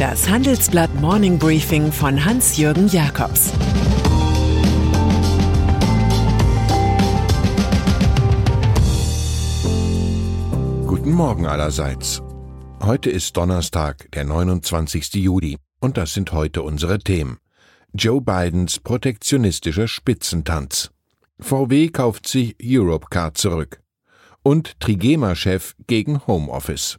Das Handelsblatt Morning Briefing von Hans-Jürgen Jakobs Guten Morgen allerseits. Heute ist Donnerstag, der 29. Juli, und das sind heute unsere Themen. Joe Bidens protektionistischer Spitzentanz. VW kauft sich Europcar zurück. Und Trigema-Chef gegen Homeoffice.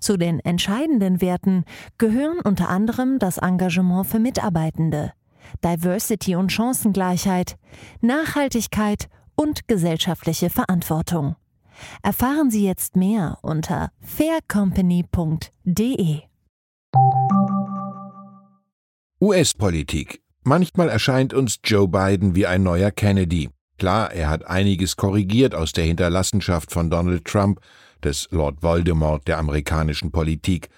Zu den entscheidenden Werten gehören unter anderem das Engagement für Mitarbeitende, Diversity und Chancengleichheit, Nachhaltigkeit und gesellschaftliche Verantwortung. Erfahren Sie jetzt mehr unter faircompany.de. US-Politik. Manchmal erscheint uns Joe Biden wie ein neuer Kennedy. Klar, er hat einiges korrigiert aus der Hinterlassenschaft von Donald Trump, des Lord Voldemort der amerikanischen Politik.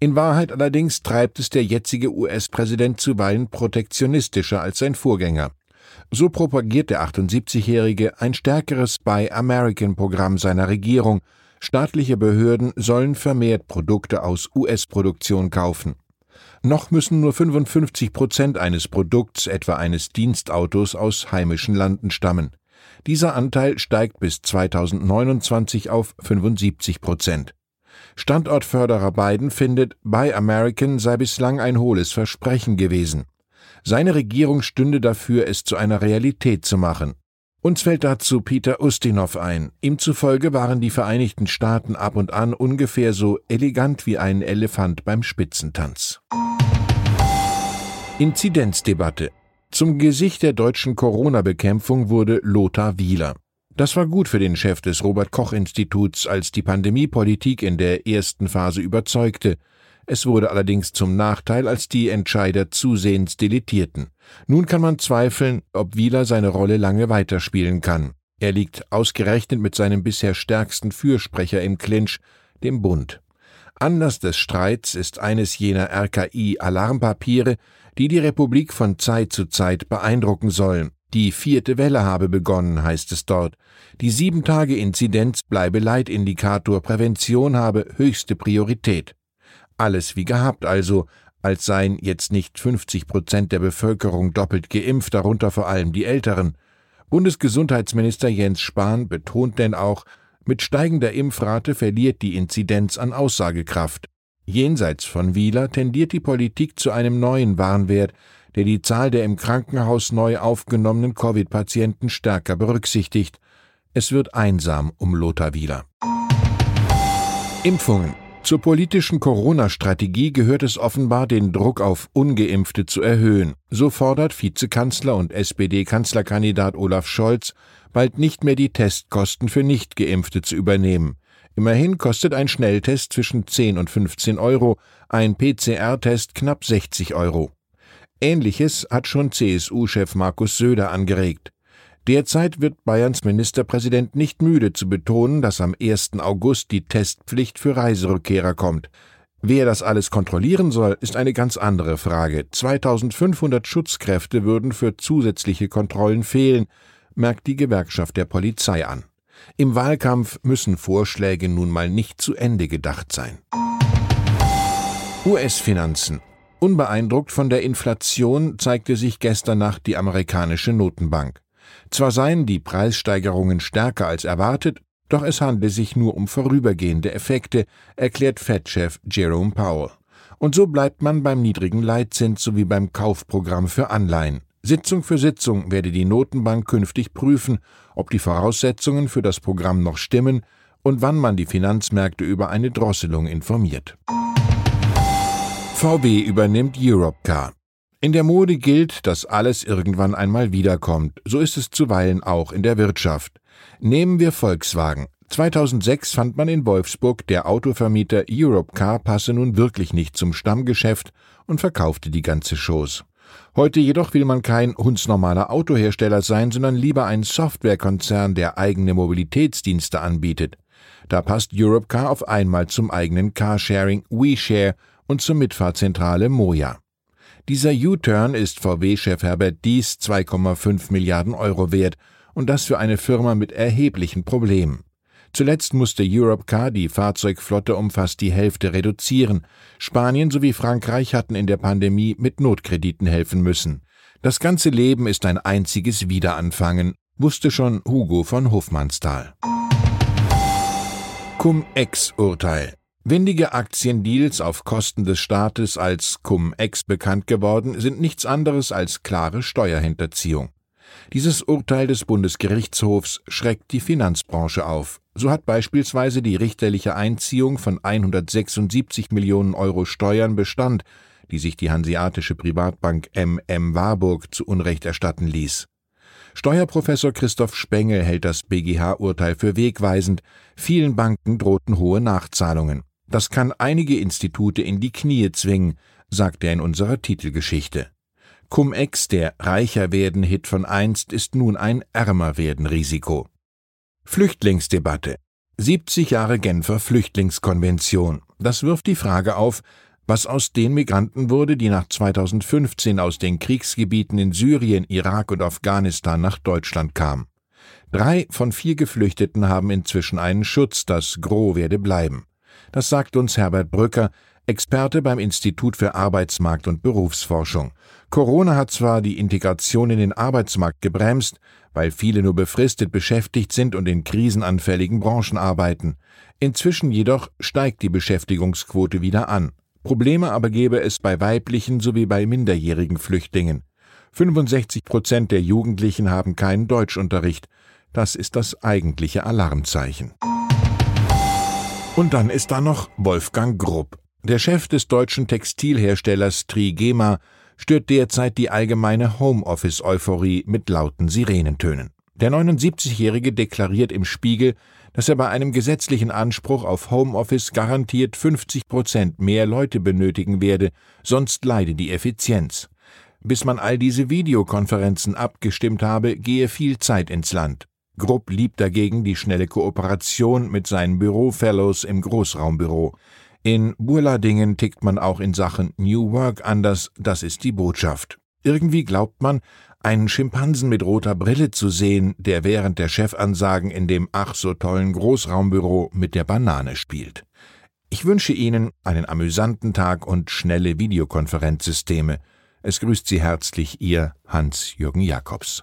In Wahrheit allerdings treibt es der jetzige US-Präsident zuweilen protektionistischer als sein Vorgänger. So propagiert der 78-Jährige ein stärkeres Buy American-Programm seiner Regierung. Staatliche Behörden sollen vermehrt Produkte aus US-Produktion kaufen. Noch müssen nur 55 Prozent eines Produkts, etwa eines Dienstautos, aus heimischen Landen stammen. Dieser Anteil steigt bis 2029 auf 75 Prozent. Standortförderer Biden findet, Buy American sei bislang ein hohles Versprechen gewesen. Seine Regierung stünde dafür, es zu einer Realität zu machen. Uns fällt dazu Peter Ustinov ein. Ihm zufolge waren die Vereinigten Staaten ab und an ungefähr so elegant wie ein Elefant beim Spitzentanz. Inzidenzdebatte. Zum Gesicht der deutschen Corona-Bekämpfung wurde Lothar Wieler. Das war gut für den Chef des Robert Koch Instituts, als die Pandemiepolitik in der ersten Phase überzeugte. Es wurde allerdings zum Nachteil, als die Entscheider zusehends deletierten. Nun kann man zweifeln, ob Wieler seine Rolle lange weiterspielen kann. Er liegt ausgerechnet mit seinem bisher stärksten Fürsprecher im Clinch, dem Bund. Anlass des Streits ist eines jener RKI-Alarmpapiere, die die Republik von Zeit zu Zeit beeindrucken sollen. Die vierte Welle habe begonnen, heißt es dort. Die Sieben-Tage-Inzidenz bleibe Leitindikator, Prävention habe höchste Priorität. Alles wie gehabt also, als seien jetzt nicht 50 Prozent der Bevölkerung doppelt geimpft, darunter vor allem die Älteren. Bundesgesundheitsminister Jens Spahn betont denn auch, mit steigender Impfrate verliert die Inzidenz an Aussagekraft. Jenseits von Wieler tendiert die Politik zu einem neuen Warnwert, der die Zahl der im Krankenhaus neu aufgenommenen Covid-Patienten stärker berücksichtigt. Es wird einsam um Lothar Wieler. Impfungen. Zur politischen Corona-Strategie gehört es offenbar, den Druck auf ungeimpfte zu erhöhen. So fordert Vizekanzler und SPD-Kanzlerkandidat Olaf Scholz, bald nicht mehr die Testkosten für Nichtgeimpfte zu übernehmen. Immerhin kostet ein Schnelltest zwischen 10 und 15 Euro, ein PCR-Test knapp 60 Euro. Ähnliches hat schon CSU-Chef Markus Söder angeregt. Derzeit wird Bayerns Ministerpräsident nicht müde zu betonen, dass am 1. August die Testpflicht für Reiserückkehrer kommt. Wer das alles kontrollieren soll, ist eine ganz andere Frage. 2500 Schutzkräfte würden für zusätzliche Kontrollen fehlen, merkt die Gewerkschaft der Polizei an. Im Wahlkampf müssen Vorschläge nun mal nicht zu Ende gedacht sein. US-Finanzen. Unbeeindruckt von der Inflation zeigte sich gestern Nacht die amerikanische Notenbank. Zwar seien die Preissteigerungen stärker als erwartet, doch es handle sich nur um vorübergehende Effekte, erklärt Fed-Chef Jerome Powell. Und so bleibt man beim niedrigen Leitzins sowie beim Kaufprogramm für Anleihen. Sitzung für Sitzung werde die Notenbank künftig prüfen, ob die Voraussetzungen für das Programm noch stimmen und wann man die Finanzmärkte über eine Drosselung informiert. VW übernimmt Europcar. In der Mode gilt, dass alles irgendwann einmal wiederkommt. So ist es zuweilen auch in der Wirtschaft. Nehmen wir Volkswagen. 2006 fand man in Wolfsburg, der Autovermieter Europcar passe nun wirklich nicht zum Stammgeschäft und verkaufte die ganze Shows. Heute jedoch will man kein hundsnormaler Autohersteller sein, sondern lieber ein Softwarekonzern, der eigene Mobilitätsdienste anbietet. Da passt Europcar auf einmal zum eigenen Carsharing WeShare und zur Mitfahrzentrale Moja. Dieser U-Turn ist VW-Chef Herbert Dies 2,5 Milliarden Euro wert und das für eine Firma mit erheblichen Problemen. Zuletzt musste Europcar die Fahrzeugflotte um fast die Hälfte reduzieren. Spanien sowie Frankreich hatten in der Pandemie mit Notkrediten helfen müssen. Das ganze Leben ist ein einziges Wiederanfangen, wusste schon Hugo von Hofmannsthal. Cum-Ex-Urteil Windige Aktiendeals auf Kosten des Staates als Cum-Ex bekannt geworden sind nichts anderes als klare Steuerhinterziehung. Dieses Urteil des Bundesgerichtshofs schreckt die Finanzbranche auf. So hat beispielsweise die richterliche Einziehung von 176 Millionen Euro Steuern Bestand, die sich die hanseatische Privatbank MM Warburg zu Unrecht erstatten ließ. Steuerprofessor Christoph Spengel hält das BGH-Urteil für wegweisend. Vielen Banken drohten hohe Nachzahlungen. Das kann einige Institute in die Knie zwingen, sagt er in unserer Titelgeschichte. Cum-Ex, der Reicher werden Hit von einst, ist nun ein Ärmer werden Risiko. Flüchtlingsdebatte. 70 Jahre Genfer Flüchtlingskonvention. Das wirft die Frage auf, was aus den Migranten wurde, die nach 2015 aus den Kriegsgebieten in Syrien, Irak und Afghanistan nach Deutschland kamen. Drei von vier Geflüchteten haben inzwischen einen Schutz, das Gros werde bleiben. Das sagt uns Herbert Brücker, Experte beim Institut für Arbeitsmarkt und Berufsforschung. Corona hat zwar die Integration in den Arbeitsmarkt gebremst, weil viele nur befristet beschäftigt sind und in krisenanfälligen Branchen arbeiten. Inzwischen jedoch steigt die Beschäftigungsquote wieder an. Probleme aber gäbe es bei weiblichen sowie bei minderjährigen Flüchtlingen. 65 Prozent der Jugendlichen haben keinen Deutschunterricht. Das ist das eigentliche Alarmzeichen. Und dann ist da noch Wolfgang Grupp. Der Chef des deutschen Textilherstellers Trigema stört derzeit die allgemeine Homeoffice-Euphorie mit lauten Sirenentönen. Der 79-Jährige deklariert im Spiegel, dass er bei einem gesetzlichen Anspruch auf Homeoffice garantiert 50 Prozent mehr Leute benötigen werde, sonst leide die Effizienz. Bis man all diese Videokonferenzen abgestimmt habe, gehe viel Zeit ins Land. Grupp liebt dagegen die schnelle Kooperation mit seinen Bürofellows im Großraumbüro. In Burladingen tickt man auch in Sachen New Work anders, das ist die Botschaft. Irgendwie glaubt man, einen Schimpansen mit roter Brille zu sehen, der während der Chefansagen in dem ach so tollen Großraumbüro mit der Banane spielt. Ich wünsche Ihnen einen amüsanten Tag und schnelle Videokonferenzsysteme. Es grüßt Sie herzlich Ihr Hans-Jürgen Jakobs.